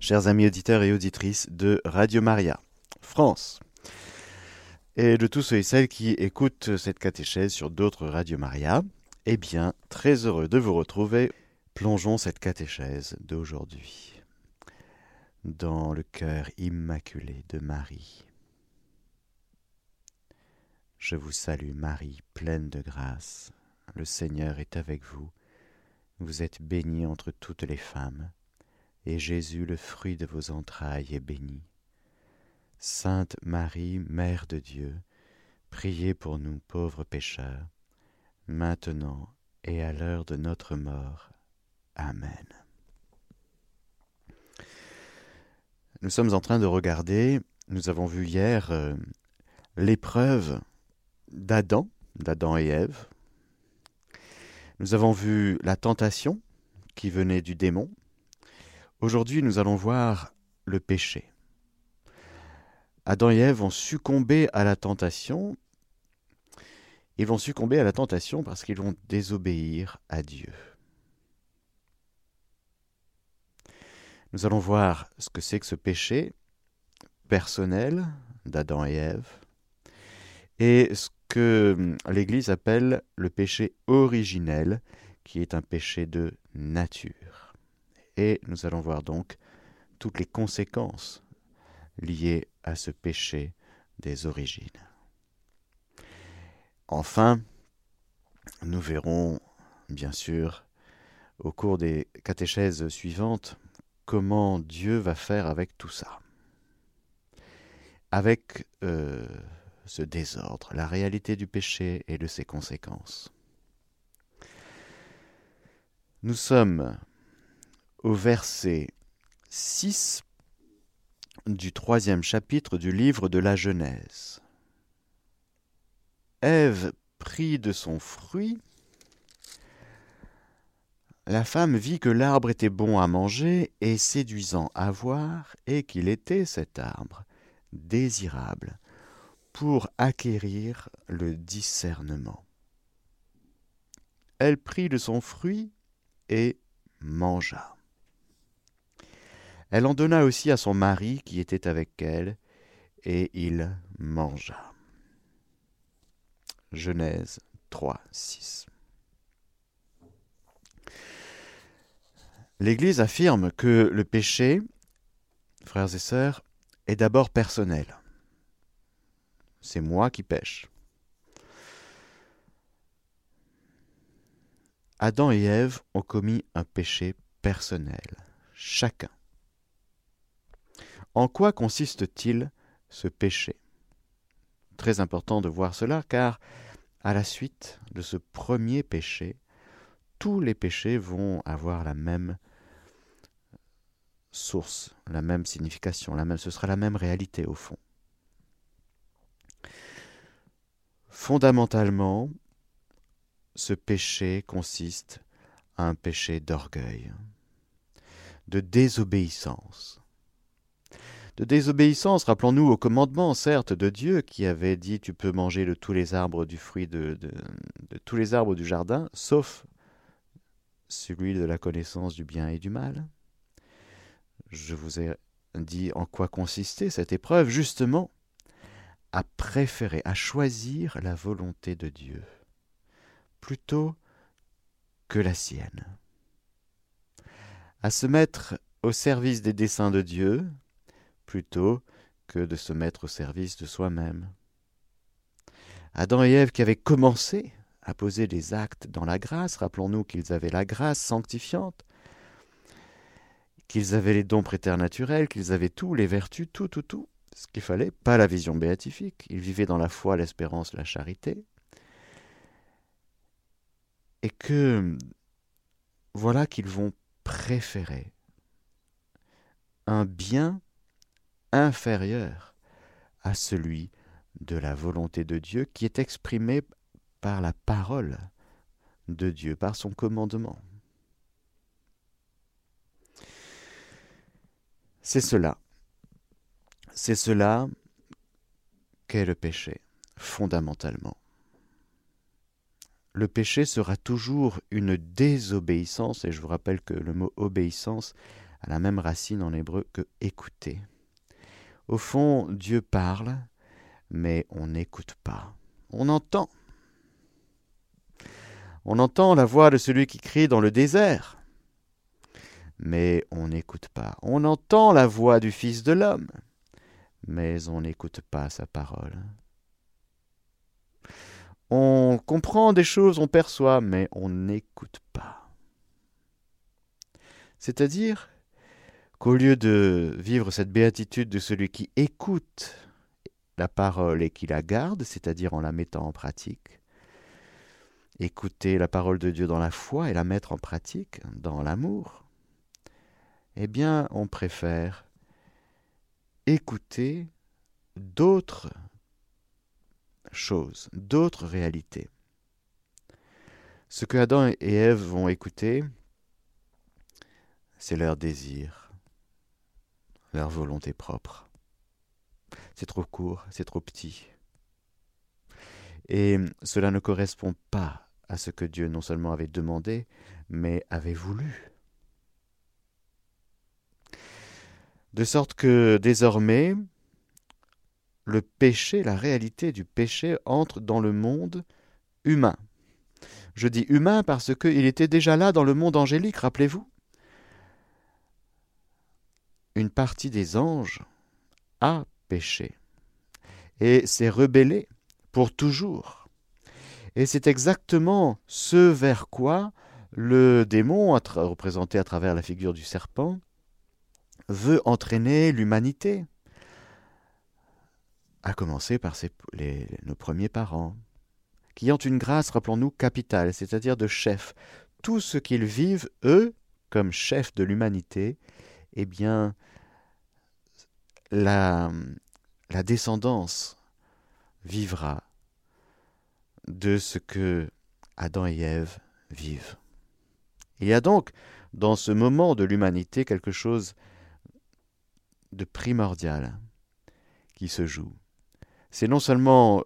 chers amis auditeurs et auditrices de Radio Maria, France, et de tous ceux et celles qui écoutent cette catéchèse sur d'autres Radio Maria, eh bien, très heureux de vous retrouver. Plongeons cette catéchèse d'aujourd'hui dans le cœur immaculé de Marie. Je vous salue Marie, pleine de grâce. Le Seigneur est avec vous. Vous êtes bénie entre toutes les femmes et Jésus, le fruit de vos entrailles, est béni. Sainte Marie, Mère de Dieu, priez pour nous pauvres pécheurs, maintenant et à l'heure de notre mort. Amen. Nous sommes en train de regarder, nous avons vu hier euh, l'épreuve d'Adam, d'Adam et Ève. Nous avons vu la tentation qui venait du démon, Aujourd'hui, nous allons voir le péché. Adam et Ève vont succomber à la tentation. Ils vont succomber à la tentation parce qu'ils vont désobéir à Dieu. Nous allons voir ce que c'est que ce péché personnel d'Adam et Ève et ce que l'Église appelle le péché originel, qui est un péché de nature et nous allons voir donc toutes les conséquences liées à ce péché des origines. Enfin, nous verrons, bien sûr, au cours des catéchèses suivantes, comment Dieu va faire avec tout ça. Avec euh, ce désordre, la réalité du péché et de ses conséquences. Nous sommes au verset 6 du troisième chapitre du livre de la Genèse. Ève prit de son fruit. La femme vit que l'arbre était bon à manger et séduisant à voir, et qu'il était cet arbre désirable pour acquérir le discernement. Elle prit de son fruit et mangea. Elle en donna aussi à son mari qui était avec elle, et il mangea. Genèse 3, 6. L'Église affirme que le péché, frères et sœurs, est d'abord personnel. C'est moi qui pêche. Adam et Ève ont commis un péché personnel, chacun. En quoi consiste-t-il ce péché? Très important de voir cela car à la suite de ce premier péché, tous les péchés vont avoir la même source, la même signification, la même, ce sera la même réalité au fond. Fondamentalement, ce péché consiste à un péché d'orgueil, de désobéissance, de désobéissance. Rappelons-nous au commandement, certes, de Dieu qui avait dit Tu peux manger de tous les arbres du fruit de, tous les arbres du jardin, sauf celui de la connaissance du bien et du mal. Je vous ai dit en quoi consistait cette épreuve, justement à préférer, à choisir la volonté de Dieu plutôt que la sienne, à se mettre au service des desseins de Dieu plutôt que de se mettre au service de soi-même. Adam et Ève qui avaient commencé à poser des actes dans la grâce, rappelons-nous qu'ils avaient la grâce sanctifiante, qu'ils avaient les dons préternaturels, qu'ils avaient tout, les vertus, tout, tout, tout, ce qu'il fallait, pas la vision béatifique, ils vivaient dans la foi, l'espérance, la charité, et que voilà qu'ils vont préférer un bien inférieur à celui de la volonté de Dieu qui est exprimé par la parole de Dieu, par son commandement. C'est cela. C'est cela qu'est le péché, fondamentalement. Le péché sera toujours une désobéissance, et je vous rappelle que le mot obéissance a la même racine en hébreu que écouter. Au fond, Dieu parle, mais on n'écoute pas. On entend. On entend la voix de celui qui crie dans le désert, mais on n'écoute pas. On entend la voix du Fils de l'homme, mais on n'écoute pas sa parole. On comprend des choses, on perçoit, mais on n'écoute pas. C'est-à-dire qu'au lieu de vivre cette béatitude de celui qui écoute la parole et qui la garde, c'est-à-dire en la mettant en pratique, écouter la parole de Dieu dans la foi et la mettre en pratique dans l'amour, eh bien, on préfère écouter d'autres choses, d'autres réalités. Ce que Adam et Ève vont écouter, c'est leur désir, leur volonté propre. C'est trop court, c'est trop petit. Et cela ne correspond pas à ce que Dieu non seulement avait demandé, mais avait voulu. De sorte que désormais, le péché, la réalité du péché entre dans le monde humain. Je dis humain parce qu'il était déjà là dans le monde angélique, rappelez-vous. Une partie des anges a péché et s'est rebellée pour toujours. Et c'est exactement ce vers quoi le démon, représenté à travers la figure du serpent, veut entraîner l'humanité à commencer par nos premiers parents, qui ont une grâce, rappelons-nous, capitale, c'est-à-dire de chef. Tout ce qu'ils vivent, eux, comme chefs de l'humanité, eh bien, la, descendance vivra de ce que Adam et Ève vivent. Il y a donc dans ce moment de l'humanité quelque chose de primordial qui se joue c'est non seulement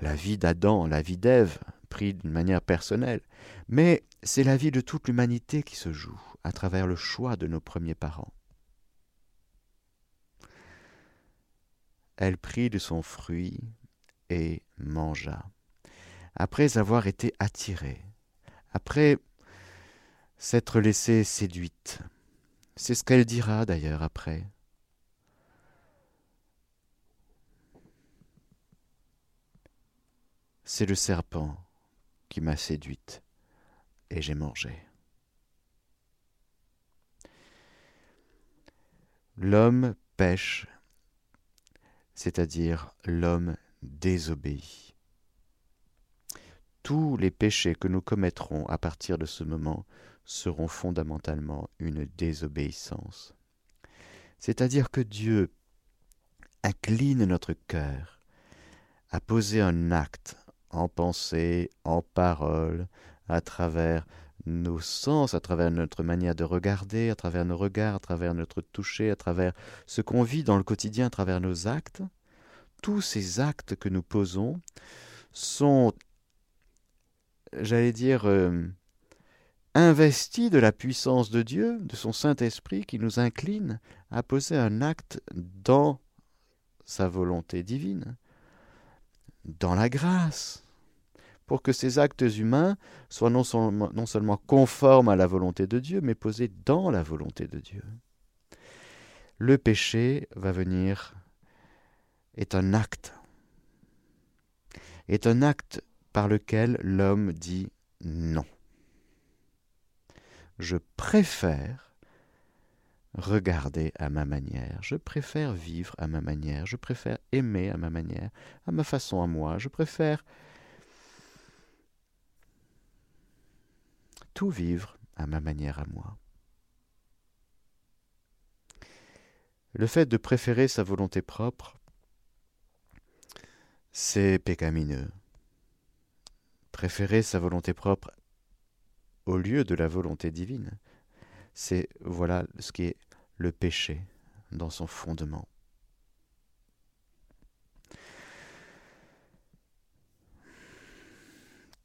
la vie d'Adam, la vie d'Ève, pris d'une manière personnelle, mais c'est la vie de toute l'humanité qui se joue à travers le choix de nos premiers parents. Elle prit de son fruit et mangea. Après avoir été attirée, après s'être laissée séduite, c'est ce qu'elle dira d'ailleurs après. C'est le serpent qui m'a séduite et j'ai mangé. L'homme pêche, c'est-à-dire l'homme désobéit. Tous les péchés que nous commettrons à partir de ce moment seront fondamentalement une désobéissance. C'est-à-dire que Dieu incline notre cœur à poser un acte en pensée, en parole, à travers nos sens, à travers notre manière de regarder, à travers nos regards, à travers notre toucher, à travers ce qu'on vit dans le quotidien, à travers nos actes, tous ces actes que nous posons sont, j'allais dire, euh, investis de la puissance de Dieu, de son Saint-Esprit qui nous incline à poser un acte dans sa volonté divine, dans la grâce, pour que ces actes humains soient non seulement, conformes à la volonté de Dieu, mais posés dans la volonté de Dieu. Le péché va venir, est un acte, est un acte par lequel l'homme dit non. Je préfère regarder à ma manière, je préfère vivre à ma manière, je préfère aimer à ma manière, à ma façon à moi, je préfère tout vivre à ma manière à moi. Le fait de préférer sa volonté propre, c'est pécamineux. Préférer sa volonté propre au lieu de la volonté divine, c'est voilà ce qui est le péché dans son fondement.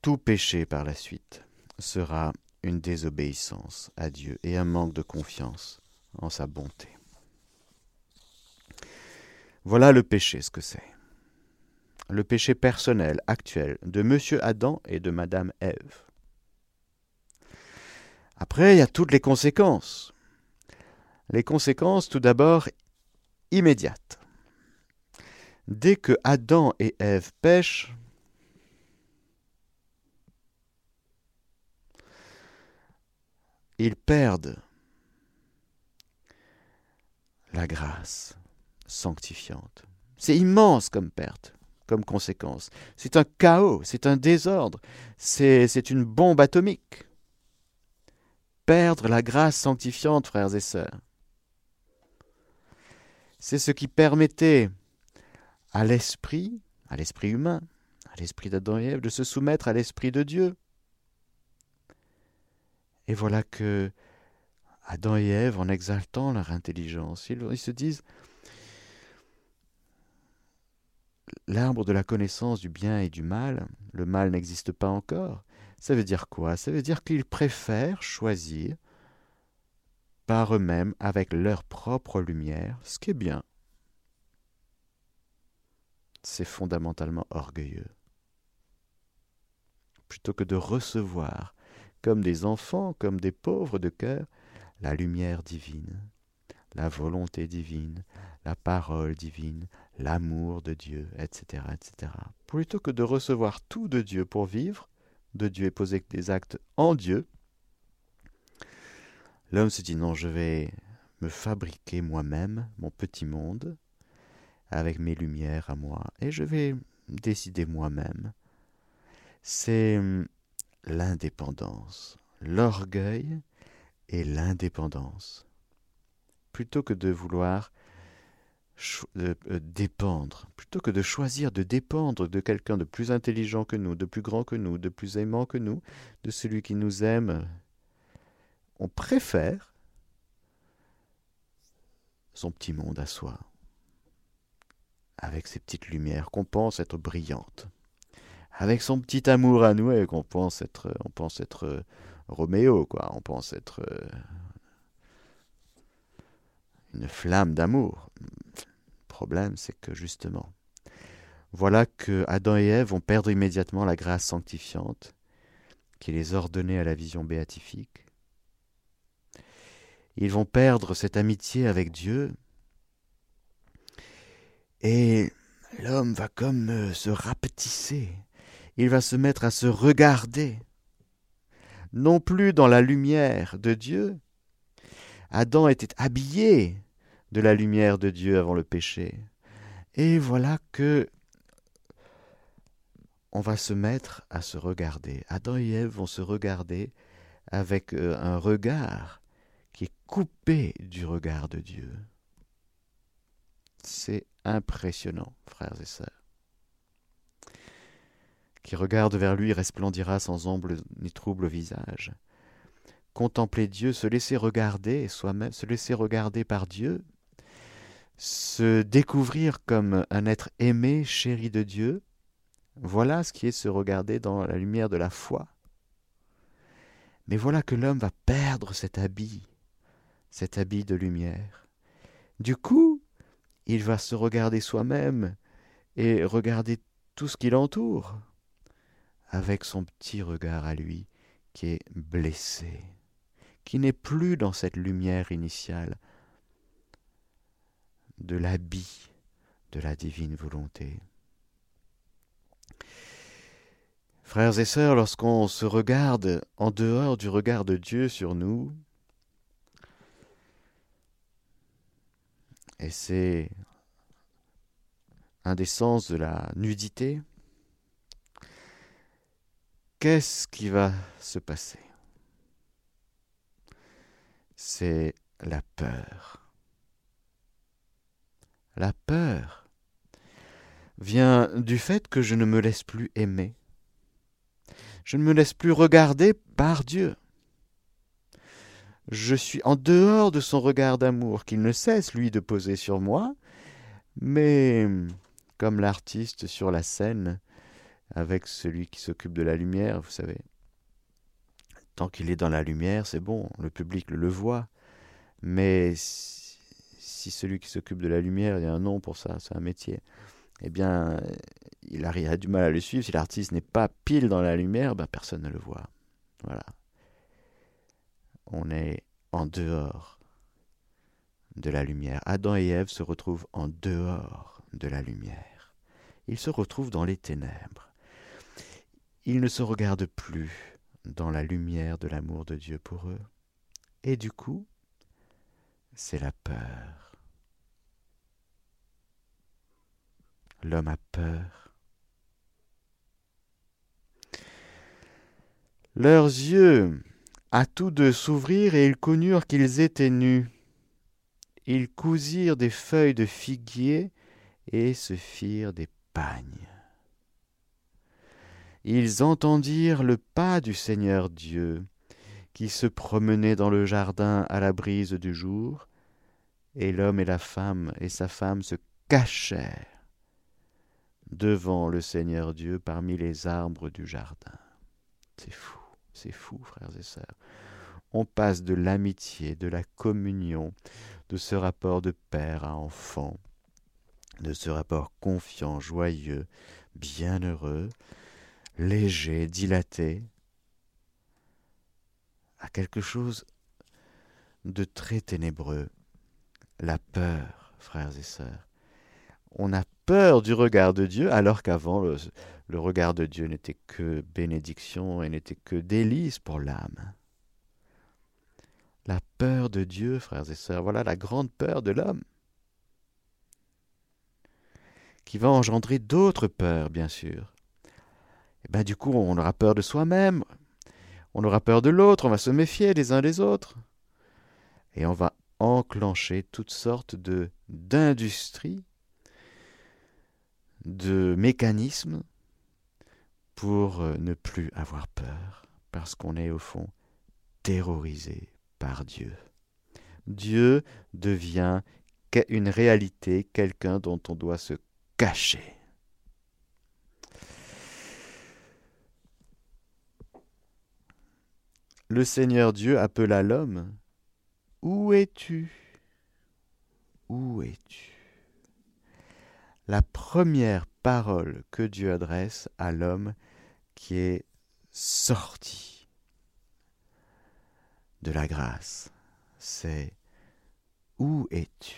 Tout péché par la suite sera une désobéissance à Dieu et un manque de confiance en sa bonté. Voilà le péché, ce que c'est. Le péché personnel actuel de Monsieur Adam et de Madame Ève. Après, il y a toutes les conséquences. Les conséquences, tout d'abord, immédiates. Dès que Adam et Ève pêchent, ils perdent la grâce sanctifiante. C'est immense comme perte, comme conséquence. C'est un chaos, c'est un désordre, c'est une bombe atomique. Perdre la grâce sanctifiante, frères et sœurs. C'est ce qui permettait à l'esprit, à l'esprit humain, à l'esprit d'Adam et Ève, de se soumettre à l'esprit de Dieu. Et voilà que Adam et Ève, en exaltant leur intelligence, ils, se disent l'arbre de la connaissance du bien et du mal, le mal n'existe pas encore. Ça veut dire quoi? Ça veut dire qu'ils préfèrent choisir par eux-mêmes, avec leur propre lumière, ce qui est bien. C'est fondamentalement orgueilleux. Plutôt que de recevoir comme des enfants, comme des pauvres de cœur, la lumière divine, la volonté divine, la parole divine, l'amour de Dieu, etc., etc. Plutôt que de recevoir tout de Dieu pour vivre, de Dieu et poser des actes en Dieu, l'homme se dit non, je vais me fabriquer moi-même mon petit monde avec mes lumières à moi et je vais décider moi-même. C'est hum, l'indépendance, l'orgueil et l'indépendance. Plutôt que de vouloir euh, dépendre, plutôt que de choisir de dépendre de quelqu'un de plus intelligent que nous, de plus grand que nous, de plus aimant que nous, de celui qui nous aime, on préfère son petit monde à soi, avec ses petites lumières qu'on pense être brillantes avec son petit amour à nous qu'on pense être, on pense être euh, Roméo, quoi. On pense être euh, une flamme d'amour. Le problème, c'est que justement, voilà que Adam et Ève vont perdre immédiatement la grâce sanctifiante qui les ordonnait à la vision béatifique. Ils vont perdre cette amitié avec Dieu. Et l'homme va comme euh, se rapetisser il va se mettre à se regarder, non plus dans la lumière de Dieu. Adam était habillé de la lumière de Dieu avant le péché. Et voilà que on va se mettre à se regarder. Adam et Ève vont se regarder avec euh, un regard qui est coupé du regard de Dieu. C'est impressionnant, frères et sœurs qui regarde vers lui resplendira sans ombre ni trouble visage. Contempler Dieu, se laisser regarder soi-même, se laisser regarder par Dieu, se découvrir comme un être aimé, chéri de Dieu, voilà ce qui est se regarder dans la lumière de la foi. Mais voilà que l'homme va perdre cet habit, cet habit de lumière. Du coup, il va se regarder soi-même et regarder tout ce qui l'entoure avec son petit regard à lui qui est blessé, qui n'est plus dans cette lumière initiale de l'habit de la divine volonté. Frères et sœurs, lorsqu'on se regarde en dehors du regard de Dieu sur nous, et c'est un des sens de la nudité, qu'est-ce qui va se passer? C'est la peur. La peur vient du fait que je ne me laisse plus aimer. Je ne me laisse plus regarder par Dieu. Je suis en dehors de son regard d'amour qu'il ne cesse, lui, de poser sur moi, mais comme l'artiste sur la scène, avec celui qui s'occupe de la lumière, vous savez. tant qu'il est dans la lumière, c'est bon, le public le, voit. Mais si, celui qui s'occupe de la lumière, il y a un nom pour ça, c'est un métier, eh bien, il a, du mal à le suivre. Si l'artiste n'est pas pile dans la lumière, ben, personne ne le voit. Voilà. On est en dehors de la lumière. Adam et Ève se retrouvent en dehors de la lumière. Ils se retrouvent dans les ténèbres. Ils ne se regardent plus dans la lumière de l'amour de Dieu pour eux. Et du coup, c'est la peur. L'homme a peur. Leurs yeux à tous deux s'ouvrirent et ils connurent qu'ils étaient nus. Ils cousirent des feuilles de figuier et se firent des pagnes. Ils entendirent le pas du Seigneur Dieu, qui se promenait dans le jardin à la brise du jour, et l'homme et la femme et sa femme se cachèrent devant le Seigneur Dieu parmi les arbres du jardin. C'est fou. C'est fou, frères et sœurs. On passe de l'amitié, de la communion, de ce rapport de père à enfant, de ce rapport confiant, joyeux, bienheureux, léger, dilaté, à quelque chose de très ténébreux, la peur, frères et sœurs. On a peur du regard de Dieu alors qu'avant le, regard de Dieu n'était que bénédiction et n'était que délice pour l'âme. La peur de Dieu, frères et sœurs, voilà la grande peur de l'homme, qui va engendrer d'autres peurs, bien sûr. Et eh bien du coup, on aura peur de soi-même, on aura peur de l'autre, on va se méfier les uns des autres, et on va enclencher toutes sortes de d'industries, de mécanismes pour euh, ne plus avoir peur, parce qu'on est au fond terrorisé par Dieu. Dieu devient une réalité, quelqu'un dont on doit se cacher. Le Seigneur Dieu appela l'homme. Où es-tu? Où es-tu? La première parole que Dieu adresse à l'homme qui est sorti de la grâce. C'est où es-tu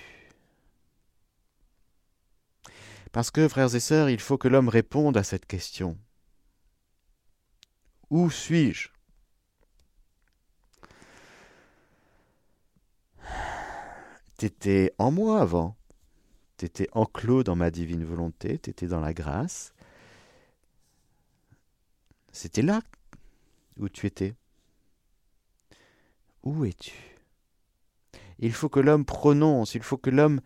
Parce que, frères et sœurs, il faut que l'homme réponde à cette question. Où suis-je? T'étais en moi avant. T'étais enclos dans ma divine volonté, t'étais dans la grâce. C'était là où tu étais. Où es-tu? Il faut que l'homme prononce, il faut que l'homme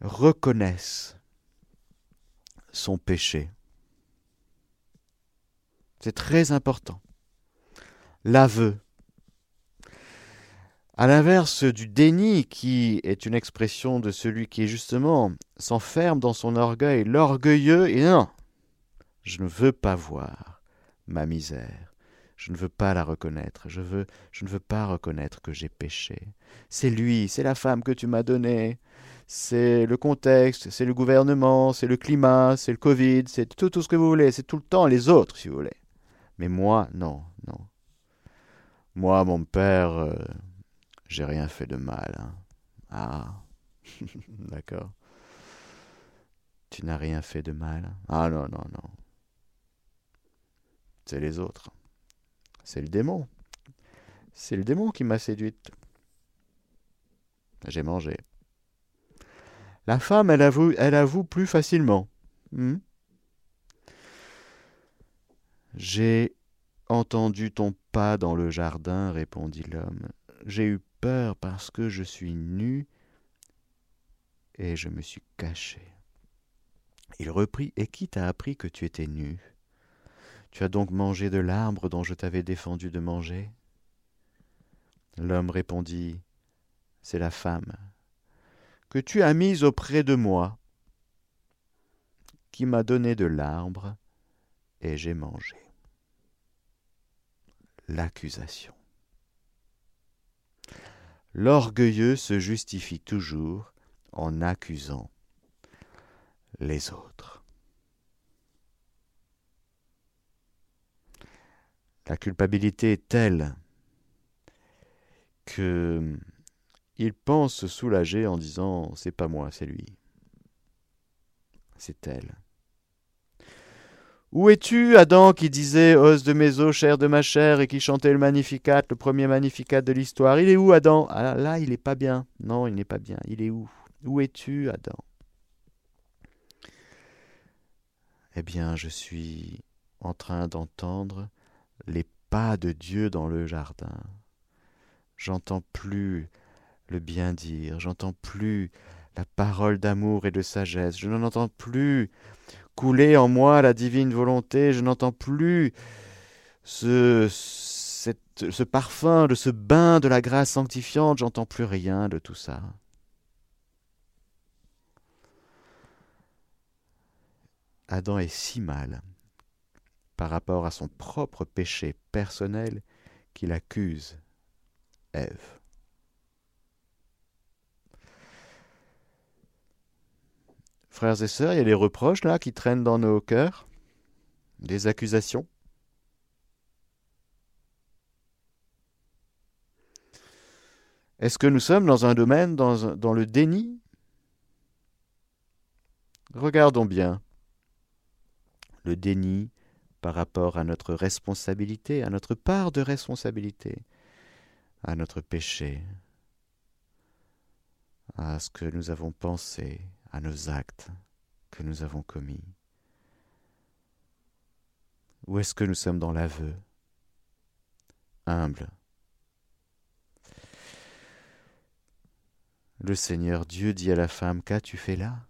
reconnaisse son péché. C'est très important. L'aveu. À l'inverse du déni, qui est une expression de celui qui justement s'enferme dans son orgueil, l'orgueilleux, et non, je ne veux pas voir ma misère. Je ne veux pas la reconnaître, je, veux, je ne veux pas reconnaître que j'ai péché. C'est lui, c'est la femme que tu m'as donnée, c'est le contexte, c'est le gouvernement, c'est le climat, c'est le Covid, c'est tout, tout ce que vous voulez, c'est tout le temps les autres si vous voulez. Mais moi, non, non. Moi, mon père, euh, j'ai rien fait de mal. Hein. Ah, d'accord. Tu n'as rien fait de mal. Ah non, non, non c'est les autres. C'est le démon. C'est le démon qui m'a séduite. J'ai mangé. La femme, elle avoue, elle avoue plus facilement. Hmm? J'ai entendu ton pas dans le jardin, répondit l'homme. J'ai eu parce que je suis nu et je me suis caché. Il reprit Et qui t'a appris que tu étais nu? Tu as donc mangé de l'arbre dont je t'avais défendu de manger? L'homme répondit C'est la femme que tu as mise auprès de moi, qui m'a donné de l'arbre, et j'ai mangé. l'accusation. L'orgueilleux se justifie toujours en accusant les autres. La culpabilité est telle que il pense se soulager en disant c'est pas moi, c'est lui. C'est elle. Où es-tu, Adam, qui disait os de mes os, chair de ma chair, et qui chantait le Magnificat, le premier Magnificat de l'histoire Il est où, Adam? Ah, Là, il n'est pas bien. Non, il n'est pas bien. Il est où? Où es-tu, Adam? Eh bien, je suis en train d'entendre les pas de Dieu dans le jardin. J'entends plus le bien dire, j'entends plus la parole d'amour et de sagesse, je n'en entends plus couler en moi la divine volonté, je n'entends plus ce, parfum de ce bain de la grâce sanctifiante, j'entends plus rien de tout ça. Adam est si mal par rapport à son propre péché personnel qu'il accuse Ève. Frères et sœurs, il y a des reproches là qui traînent dans nos cœurs, des accusations? Est-ce que nous sommes dans un domaine, dans, dans le déni? Regardons bien le déni par rapport à notre responsabilité, à notre part de responsabilité, à notre péché, à ce que nous avons pensé, à nos actes que nous avons commis. Ou est-ce que nous sommes dans l'aveu, humble. Le Seigneur Dieu dit à la femme, Qu'as-tu fait là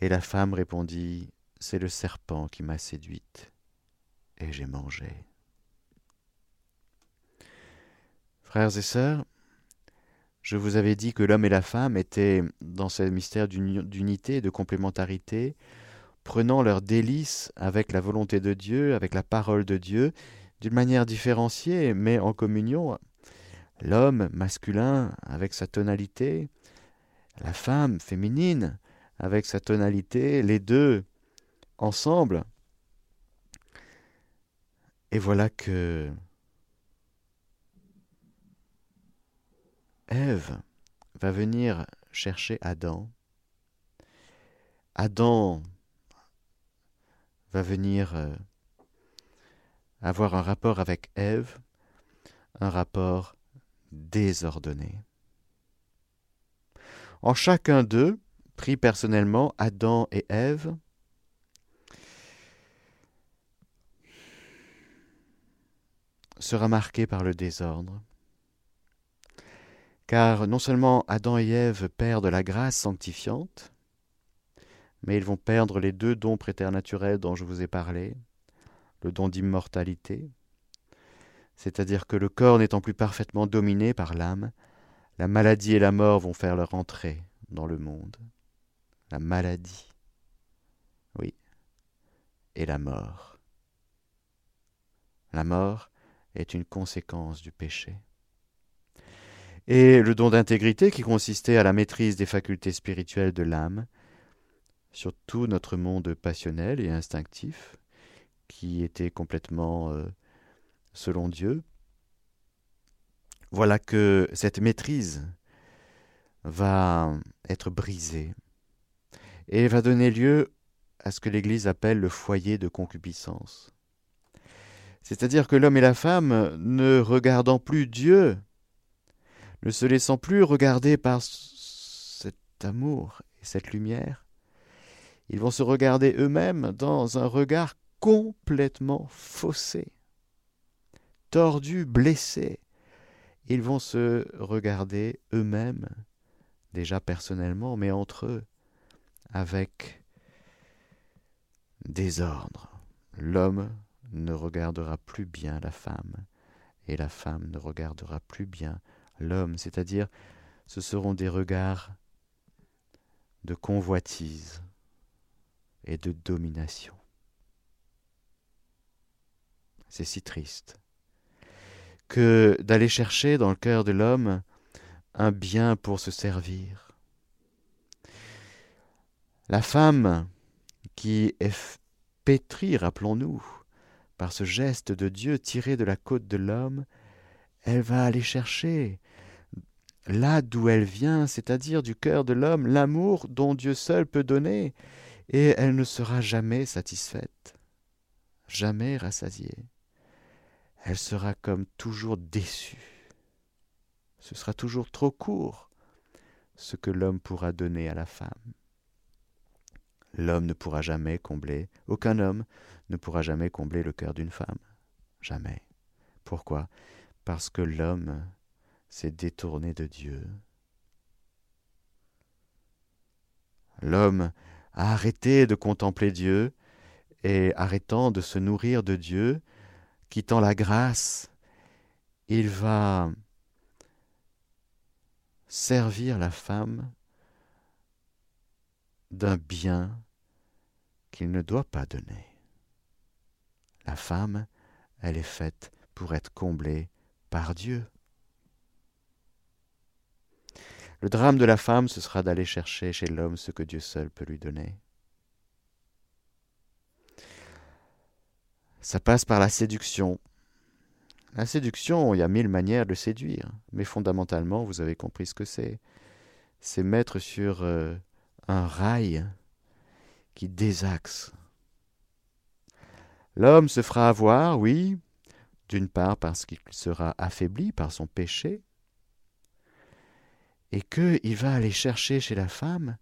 Et la femme répondit, C'est le serpent qui m'a séduite, et j'ai mangé. Frères et sœurs, je vous avais dit que l'homme et la femme étaient dans ce mystère d'unité et de complémentarité, prenant leur délice avec la volonté de Dieu, avec la parole de Dieu, d'une manière différenciée, mais en communion. L'homme masculin avec sa tonalité, la femme féminine avec sa tonalité, les deux ensemble. Et voilà que Ève va venir chercher Adam. Adam va venir euh, avoir un rapport avec Ève, un rapport désordonné. En chacun d'eux, pris personnellement, Adam et Ève, sera marqué par le désordre car non seulement Adam et Ève perdent la grâce sanctifiante, mais ils vont perdre les deux dons préternaturels dont je vous ai parlé, le don d'immortalité, c'est-à-dire que le corps n'étant plus parfaitement dominé par l'âme, la maladie et la mort vont faire leur entrée dans le monde. La maladie, oui, et la mort. La mort est une conséquence du péché et le don d'intégrité qui consistait à la maîtrise des facultés spirituelles de l'âme sur tout notre monde passionnel et instinctif, qui était complètement euh, selon Dieu. Voilà que cette maîtrise va être brisée et va donner lieu à ce que l'Église appelle le foyer de concupiscence. C'est-à-dire que l'homme et la femme, ne regardant plus Dieu ne se laissant plus regarder par cet amour et cette lumière, ils vont se regarder eux-mêmes dans un regard complètement faussé, tordu, blessé. Ils vont se regarder eux-mêmes, déjà personnellement, mais entre eux, avec désordre. L'homme ne regardera plus bien la femme, et la femme ne regardera plus bien l'homme, c'est-à-dire ce seront des regards de convoitise et de domination. C'est si triste. Que d'aller chercher dans le cœur de l'homme un bien pour se servir. La femme qui est pétrie, rappelons-nous, par ce geste de Dieu tiré de la côte de l'homme, elle va aller chercher là d'où elle vient, c'est-à-dire du cœur de l'homme, l'amour dont Dieu seul peut donner, et elle ne sera jamais satisfaite, jamais rassasiée. Elle sera comme toujours déçue. Ce sera toujours trop court ce que l'homme pourra donner à la femme. L'homme ne pourra jamais combler, aucun homme ne pourra jamais combler le cœur d'une femme. Jamais. Pourquoi? Parce que l'homme s'est détourné de Dieu. L'homme a arrêté de contempler Dieu et arrêtant de se nourrir de Dieu, quittant la grâce, il va servir la femme d'un bien qu'il ne doit pas donner. La femme, elle est faite pour être comblée par Dieu. Le drame de la femme, ce sera d'aller chercher chez l'homme ce que Dieu seul peut lui donner. Ça passe par la séduction. La séduction, il y a mille manières de séduire, mais fondamentalement, vous avez compris ce que c'est. C'est mettre sur euh, un rail qui désaxe. L'homme se fera avoir, oui, d'une part parce qu'il sera affaibli par son péché, et qu'il va aller chercher chez la femme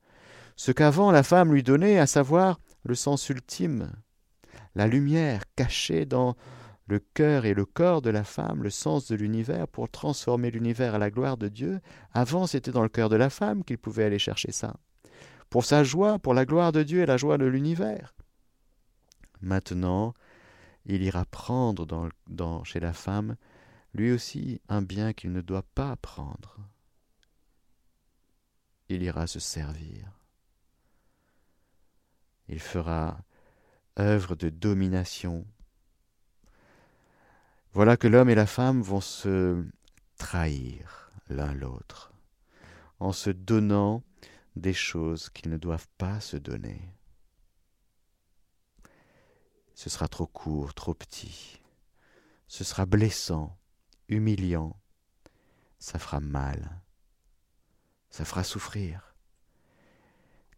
ce qu'avant la femme lui donnait, à savoir le sens ultime, la lumière cachée dans le cœur et le corps de la femme, le sens de l'univers, pour transformer l'univers à la gloire de Dieu. Avant, c'était dans le cœur de la femme qu'il pouvait aller chercher ça, pour sa joie, pour la gloire de Dieu et la joie de l'univers. Maintenant, il ira prendre chez la femme, lui aussi, un bien qu'il ne doit pas prendre il ira se servir. Il fera œuvre de domination. Voilà que l'homme et la femme vont se trahir l'un l'autre en se donnant des choses qu'ils ne doivent pas se donner. Ce sera trop court, trop petit. Ce sera blessant, humiliant. Ça fera mal ça fera souffrir.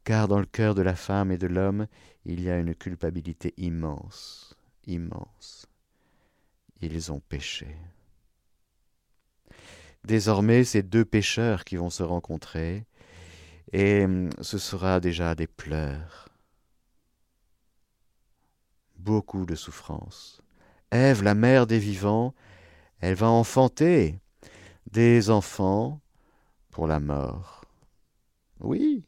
Car dans le cœur de la femme et de l'homme, il y a une culpabilité immense, immense. Ils ont péché. Désormais, c'est deux pécheurs qui vont se rencontrer, et hum, ce sera déjà des pleurs, beaucoup de souffrance. Ève, la mère des vivants, elle va enfanter des enfants pour la mort. Oui.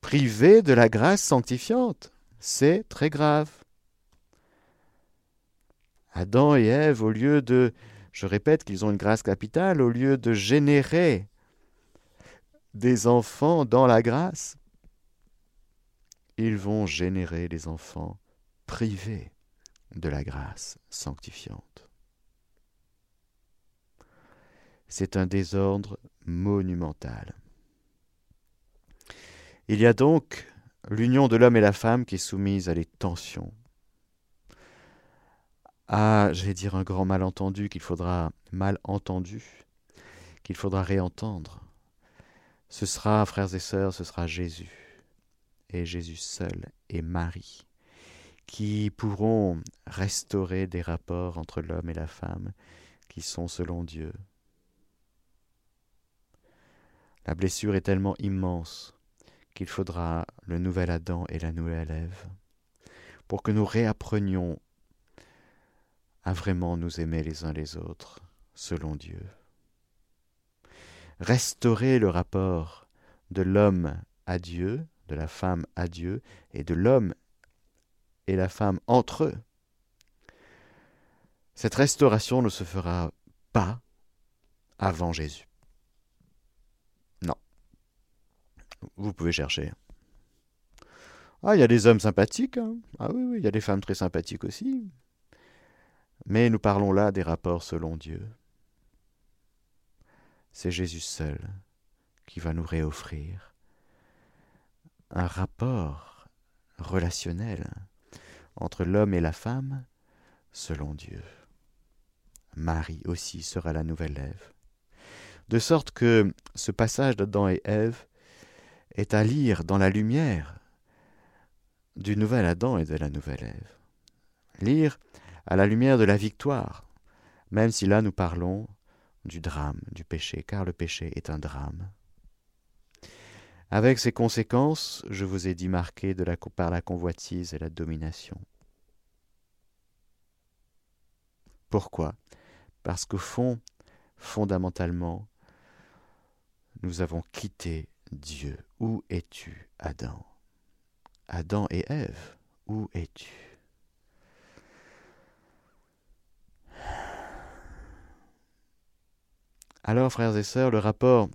Privé de la grâce sanctifiante, c'est très grave. Adam et Ève, au lieu de, je répète qu'ils ont une grâce capitale, au lieu de générer des enfants dans la grâce, ils vont générer des enfants privés de la grâce sanctifiante. C'est un désordre monumental. Il y a donc l'union de l'homme et la femme qui est soumise à les tensions, à, j'allais dire, un grand malentendu qu'il faudra mal entendu, qu'il faudra réentendre. Ce sera, frères et sœurs, ce sera Jésus, et Jésus seul, et Marie, qui pourront restaurer des rapports entre l'homme et la femme qui sont selon Dieu, la blessure est tellement immense qu'il faudra le nouvel Adam et la nouvelle Ève pour que nous réapprenions à vraiment nous aimer les uns les autres selon Dieu. Restaurer le rapport de l'homme à Dieu, de la femme à Dieu, et de l'homme et la femme entre eux. Cette restauration ne se fera pas avant Jésus. Vous pouvez chercher. Ah, il y a des hommes sympathiques. Hein. Ah oui, oui, il y a des femmes très sympathiques aussi. Mais nous parlons là des rapports selon Dieu. C'est Jésus seul qui va nous réoffrir un rapport relationnel entre l'homme et la femme selon Dieu. Marie aussi sera la nouvelle Ève. De sorte que ce passage d'Adam et Ève est à lire dans la lumière du nouvel Adam et de la nouvelle Ève. Lire à la lumière de la victoire, même si là nous parlons du drame, du péché, car le péché est un drame. Avec ses conséquences, je vous ai dit marquées par la convoitise et la domination. Pourquoi? Parce qu'au fond, fondamentalement, nous avons quitté Dieu. Où es-tu, Adam? Adam et Ève, où es-tu? Alors, frères et sœurs, le rapport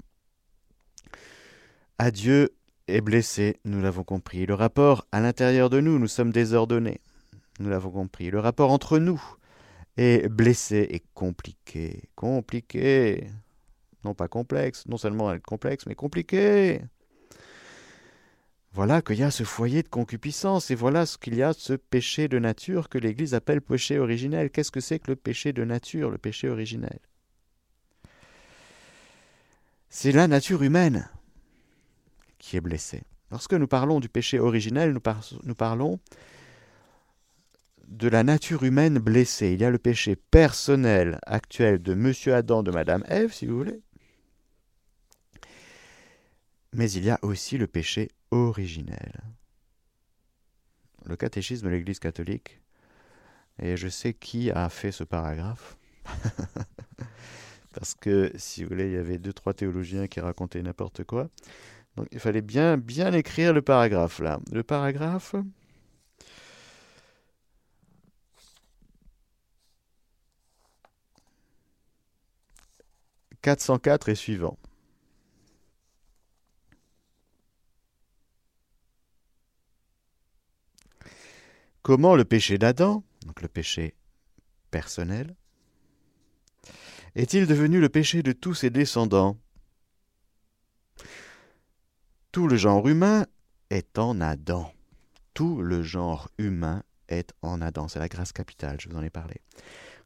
à Dieu est blessé, nous l'avons compris. Le rapport à l'intérieur de nous, nous sommes désordonnés, nous l'avons compris. Le rapport entre nous est blessé et compliqué. Compliqué. Non pas complexe, non seulement complexe, mais compliqué. Voilà qu'il y a ce foyer de concupiscence, et voilà ce qu'il y a ce péché de nature que l'Église appelle péché originel. Qu'est-ce que c'est que le péché de nature, le péché originel? C'est la nature humaine qui est blessée. Lorsque nous parlons du péché originel, nous, parlons de la nature humaine blessée. Il y a le péché personnel actuel de Monsieur Adam, de Madame Ève, si vous voulez. Mais il y a aussi le péché originel. Le catéchisme de l'Église catholique, et je sais qui a fait ce paragraphe, parce que, si vous voulez, il y avait deux, trois théologiens qui racontaient n'importe quoi. Donc il fallait bien, bien écrire le paragraphe là. Le paragraphe, 404 et suivant. Comment le péché d'Adam, donc le péché personnel, est-il devenu le péché de tous ses descendants? Tout le genre humain est en Adam. Tout le genre humain est en Adam. C'est la grâce capitale, je vous en ai parlé.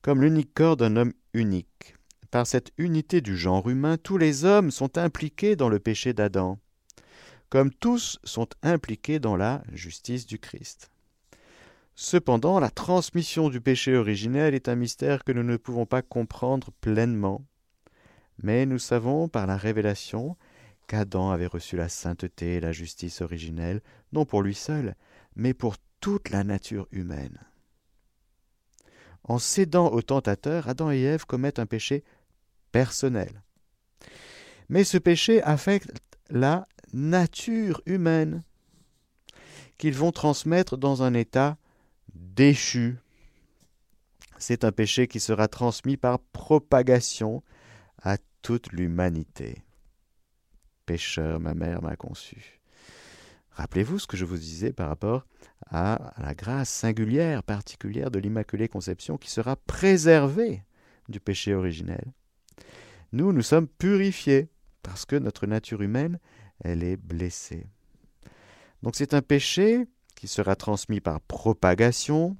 Comme l'unique corps d'un homme unique. Par cette unité du genre humain, tous les hommes sont impliqués dans le péché d'Adam, comme tous sont impliqués dans la justice du Christ. Cependant, la transmission du péché originel est un mystère que nous ne pouvons pas comprendre pleinement. Mais nous savons par la révélation qu'Adam avait reçu la sainteté et la justice originelle, non pour lui seul, mais pour toute la nature humaine. En cédant au tentateur, Adam et Ève commettent un péché personnel. Mais ce péché affecte la nature humaine, qu'ils vont transmettre dans un état déchu. C'est un péché qui sera transmis par propagation à toute l'humanité. Pécheur, ma mère m'a conçu. Rappelez-vous ce que je vous disais par rapport à la grâce singulière, particulière de l'Immaculée Conception qui sera préservée du péché originel. Nous, nous sommes purifiés parce que notre nature humaine, elle est blessée. Donc c'est un péché qui sera transmis par propagation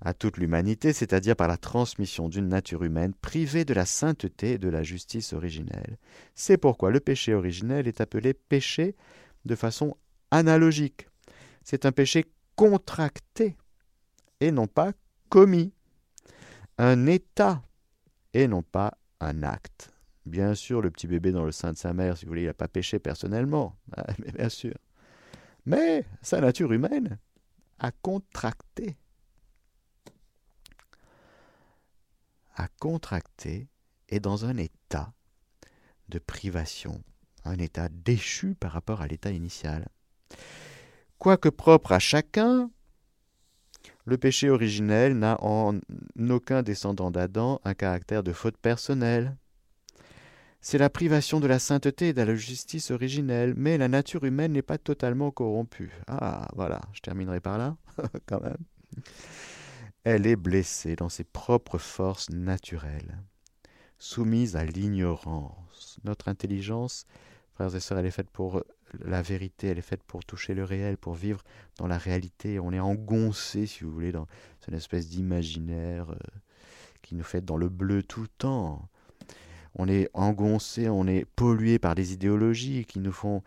à toute l'humanité, c'est-à-dire par la transmission d'une nature humaine privée de la sainteté et de la justice originelle. C'est pourquoi le péché originel est appelé péché de façon analogique. C'est un péché contracté et non pas commis, un état et non pas un acte. Bien sûr, le petit bébé dans le sein de sa mère, si vous voulez, il n'a pas péché personnellement, mais bien sûr. Mais sa nature humaine a contracté. A contracté et dans un état de privation, un état déchu par rapport à l'état initial. Quoique propre à chacun, le péché originel n'a en aucun descendant d'Adam un caractère de faute personnelle, c'est la privation de la sainteté et de la justice originelle, mais la nature humaine n'est pas totalement corrompue. Ah, voilà, je terminerai par là, quand même. elle est blessée dans ses propres forces naturelles, soumise à l'ignorance. Notre intelligence, frères et sœurs, elle est faite pour la vérité, elle est faite pour toucher le réel, pour vivre dans la réalité. On est engoncé, si vous voulez, dans une espèce d'imaginaire euh, qui nous fait dans le bleu tout le temps. On est engoncé, on est pollué par des idéologies qui nous font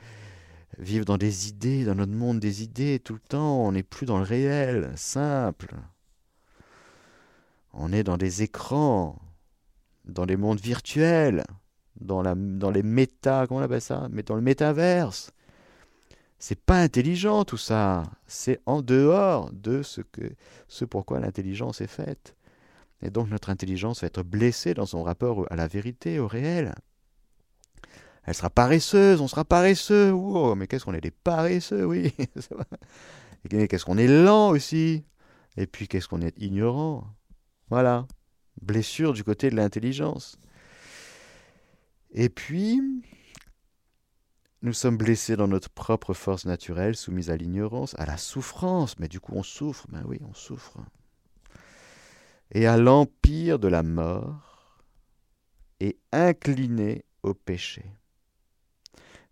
vivre dans des idées, dans notre monde des idées tout le temps. On n'est plus dans le réel, simple. On est dans des écrans, dans des mondes virtuels, dans, les méta, comment on appelle ça? Mais dans le métaverse. C'est pas intelligent tout ça. C'est en dehors de ce que ce pourquoi l'intelligence est faite. Et donc notre intelligence va être blessée dans son rapport à la vérité, au réel. Elle sera paresseuse, on sera paresseux. Oh, mais qu'est-ce qu'on est des paresseux, oui. qu'est-ce qu'on est lent aussi. Et puis qu'est-ce qu'on est ignorant. Voilà. Blessure du côté de l'intelligence. Et puis, nous sommes blessés dans notre propre force naturelle, soumise à l'ignorance, à la souffrance. Mais du coup, on souffre. Ben oui, on souffre. Et à l'empire de la mort, et incliné au péché.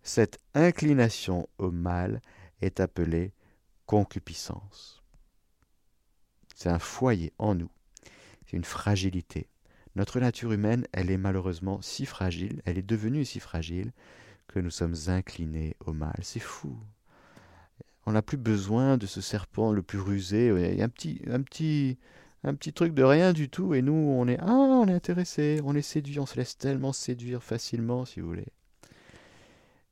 Cette inclination au mal est appelée concupiscence. C'est un foyer en nous, c'est une fragilité. Notre nature humaine, elle est malheureusement si fragile, elle est devenue si fragile que nous sommes inclinés au mal. C'est fou. On n'a plus besoin de ce serpent le plus rusé. Il y a un petit, un petit truc de rien du tout, et nous, on est, ah, on est intéressé, on est séduit, on se laisse tellement séduire facilement, si vous voulez.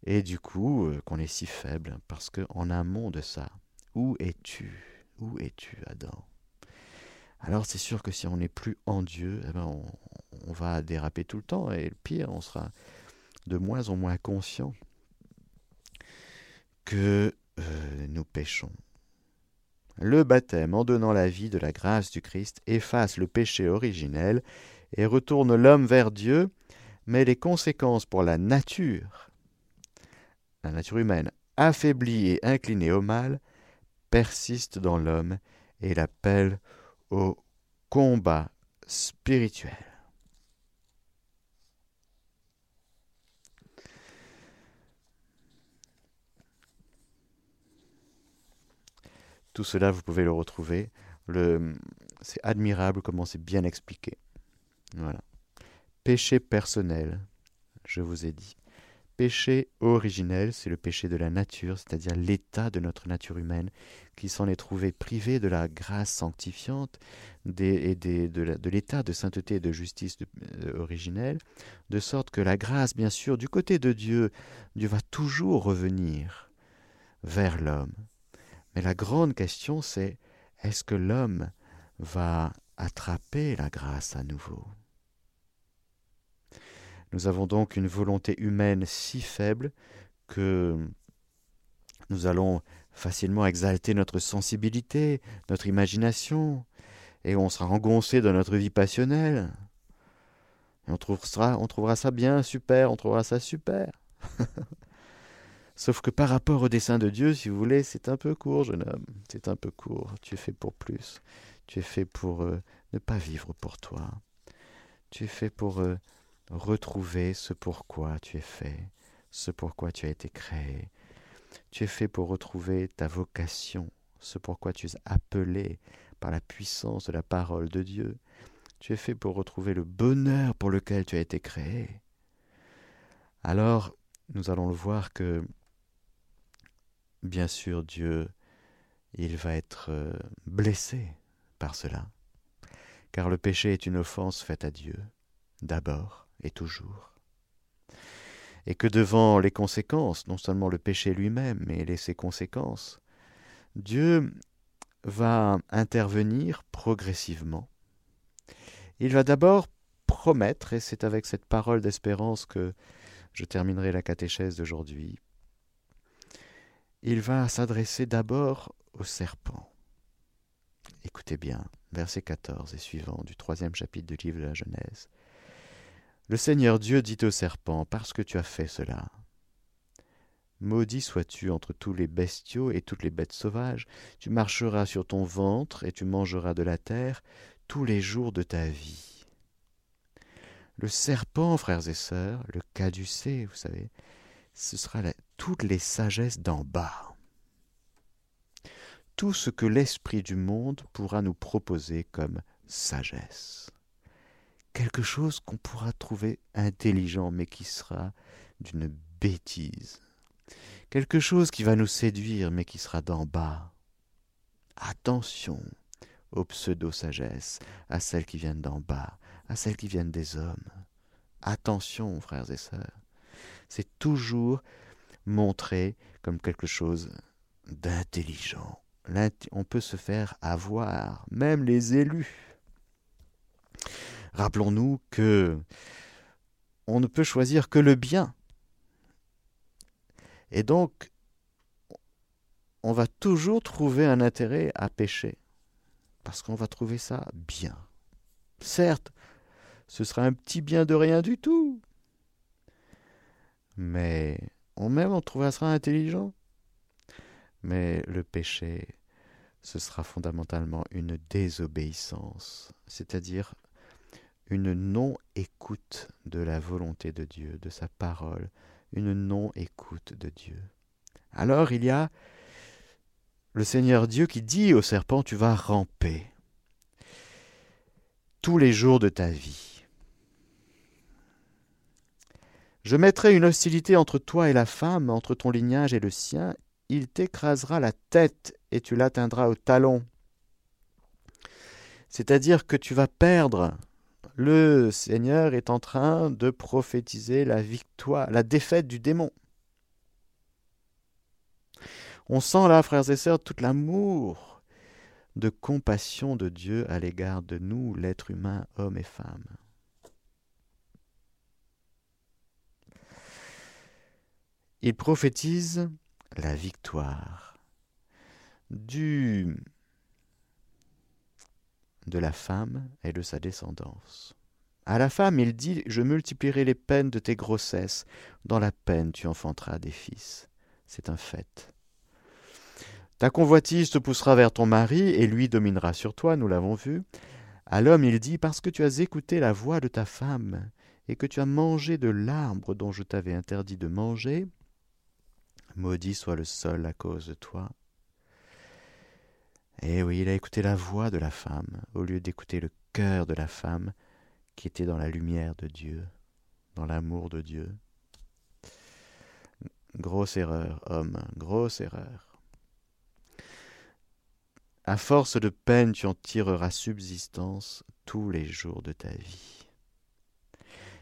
Et du coup, euh, qu'on est si faible, parce qu'en amont de ça, où es-tu? Où es-tu, Adam? Alors c'est sûr que si on n'est plus en Dieu, eh ben on, va déraper tout le temps, et le pire, on sera de moins en moins conscient que euh, nous péchons. Le baptême, en donnant la vie de la grâce du Christ, efface le péché originel et retourne l'homme vers Dieu, mais les conséquences pour la nature la nature humaine, affaiblie et inclinée au mal, persiste dans l'homme et l'appelle au combat spirituel. Tout cela, vous pouvez le retrouver. C'est admirable comment c'est bien expliqué. Voilà. Péché personnel, je vous ai dit péché originel, c'est le péché de la nature, c'est-à-dire l'état de notre nature humaine, qui s'en est trouvé privé de la grâce sanctifiante et de l'état de sainteté et de justice euh, originelle, de sorte que la grâce, bien sûr, du côté de Dieu, Dieu va toujours revenir vers l'homme. Mais la grande question, c'est est-ce que l'homme va attraper la grâce à nouveau? Nous avons donc une volonté humaine si faible que nous allons facilement exalter notre sensibilité, notre imagination, et on sera engoncé dans notre vie passionnelle. Et on trouvera, on trouvera ça bien, super, on trouvera ça super. Sauf que par rapport au dessein de Dieu, si vous voulez, c'est un peu court, jeune homme. C'est un peu court. Tu es fait pour plus. Tu es fait pour euh, ne pas vivre pour toi. Tu es fait pour euh, retrouver ce pourquoi tu es fait, ce pourquoi tu as été créé. Tu es fait pour retrouver ta vocation, ce pourquoi tu es appelé par la puissance de la parole de Dieu. Tu es fait pour retrouver le bonheur pour lequel tu as été créé. Alors, nous allons le voir que, bien sûr, Dieu, il va être euh, blessé par cela, car le péché est une offense faite à Dieu, d'abord, et toujours. Et que devant les conséquences, non seulement le péché lui-même, mais ses conséquences, Dieu va intervenir progressivement. Il va d'abord promettre, et c'est avec cette parole d'espérance que je terminerai la catéchèse d'aujourd'hui, il va s'adresser d'abord au serpent. Écoutez bien, verset 14 et suivant du troisième chapitre du livre de la Genèse. Le Seigneur Dieu dit au serpent, Parce que tu as fait cela, Maudit sois-tu entre tous les bestiaux et toutes les bêtes sauvages, tu marcheras sur ton ventre et tu mangeras de la terre tous les jours de ta vie. Le serpent, frères et sœurs, le caducé, vous savez, ce sera toutes les sagesses d'en bas. Tout ce que l'esprit du monde pourra nous proposer comme sagesse. Quelque chose qu'on pourra trouver intelligent, mais qui sera d'une bêtise quelque chose qui va nous séduire, mais qui sera d'en bas. Attention aux pseudo-sagesses, à celles qui viennent d'en bas, à celles qui viennent des hommes. Attention, frères et sœurs. C'est toujours montré comme quelque chose d'intelligent. On peut se faire avoir, même les élus. Rappelons-nous que on ne peut choisir que le bien. Et donc, on va toujours trouver un intérêt à pécher, parce qu'on va trouver ça bien. Certes, ce sera un petit bien de rien du tout, mais on même on trouvera ça intelligent. Mais le péché, ce sera fondamentalement une désobéissance, c'est-à-dire une non-écoute de la volonté de Dieu, de sa parole, une non-écoute de Dieu. Alors il y a le Seigneur Dieu qui dit au serpent, tu vas ramper tous les jours de ta vie. Je mettrai une hostilité entre toi et la femme, entre ton lignage et le sien. Il t'écrasera la tête et tu l'atteindras au talon. C'est-à-dire que tu vas perdre le Seigneur est en train de prophétiser la victoire, la défaite du démon. On sent là, frères et sœurs, tout l'amour de compassion de Dieu à l'égard de nous, l'être humain, homme et femme. Il prophétise la victoire du de la femme et de sa descendance. À la femme, il dit Je multiplierai les peines de tes grossesses. Dans la peine, tu enfanteras des fils. C'est un fait. Ta convoitise te poussera vers ton mari, et lui dominera sur toi, nous l'avons vu. À l'homme, il dit Parce que tu as écouté la voix de ta femme, et que tu as mangé de l'arbre dont je t'avais interdit de manger, maudit soit le sol à cause de toi. Eh oui, il a écouté la voix de la femme, au lieu d'écouter le cœur de la femme qui était dans la lumière de Dieu, dans l'amour de Dieu. Grosse erreur, homme, grosse erreur. À force de peine, tu en tireras subsistance tous les jours de ta vie.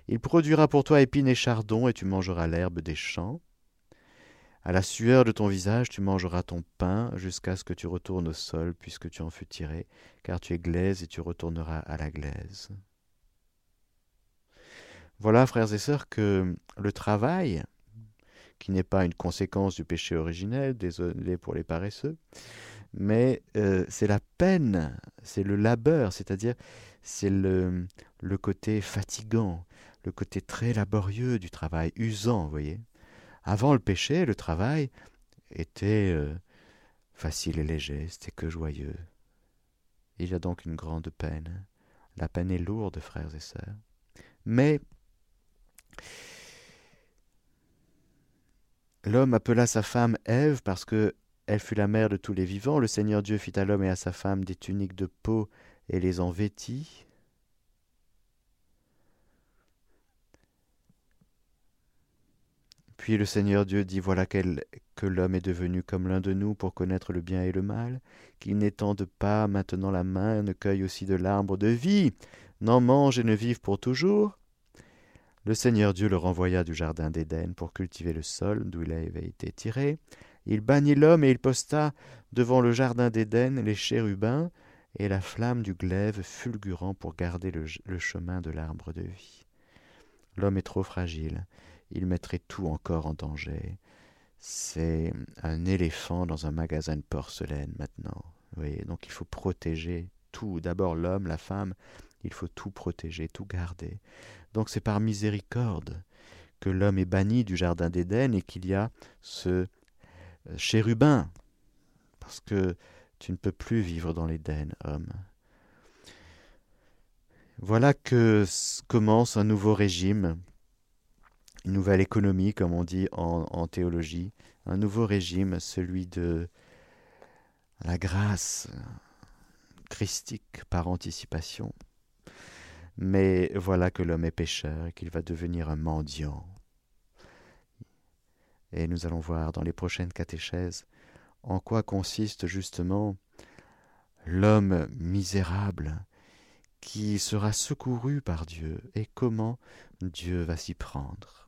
Il produira pour toi épines et chardons, et tu mangeras l'herbe des champs. À la sueur de ton visage, tu mangeras ton pain jusqu'à ce que tu retournes au sol, puisque tu en fus tiré, car tu es glaise et tu retourneras à la glaise. Voilà, frères et sœurs, que le travail, qui n'est pas une conséquence du péché originel, désolé pour les paresseux, mais euh, c'est la peine, c'est le labeur, c'est-à-dire c'est le, le côté fatigant, le côté très laborieux du travail, usant, vous voyez. Avant le péché, le travail était euh, facile et léger, c'était que joyeux. Il y a donc une grande peine. La peine est lourde, frères et sœurs. Mais l'homme appela sa femme Ève parce que elle fut la mère de tous les vivants. Le Seigneur Dieu fit à l'homme et à sa femme des tuniques de peau et les en vêtit. Puis le Seigneur Dieu dit Voilà que l'homme est devenu comme l'un de nous pour connaître le bien et le mal, qu'il n'étende pas maintenant la main, ne cueille aussi de l'arbre de vie, n'en mange et ne vive pour toujours. Le Seigneur Dieu le renvoya du jardin d'Éden pour cultiver le sol d'où il avait été tiré. Il bannit l'homme et il posta devant le jardin d'Éden les chérubins et la flamme du glaive fulgurant pour garder le chemin de l'arbre de vie. L'homme est trop fragile il mettrait tout encore en danger. C'est un éléphant dans un magasin de porcelaine maintenant. Donc il faut protéger tout. D'abord l'homme, la femme, il faut tout protéger, tout garder. Donc c'est par miséricorde que l'homme est banni du Jardin d'Éden et qu'il y a ce euh, chérubin, parce que tu ne peux plus vivre dans l'Éden, homme. Voilà que commence un nouveau régime, une nouvelle économie, comme on dit en, théologie, un nouveau régime, celui de la grâce christique par anticipation. Mais voilà que l'homme est pécheur et qu'il va devenir un mendiant. Et nous allons voir dans les prochaines catéchèses en quoi consiste justement l'homme misérable qui sera secouru par Dieu et comment Dieu va s'y prendre.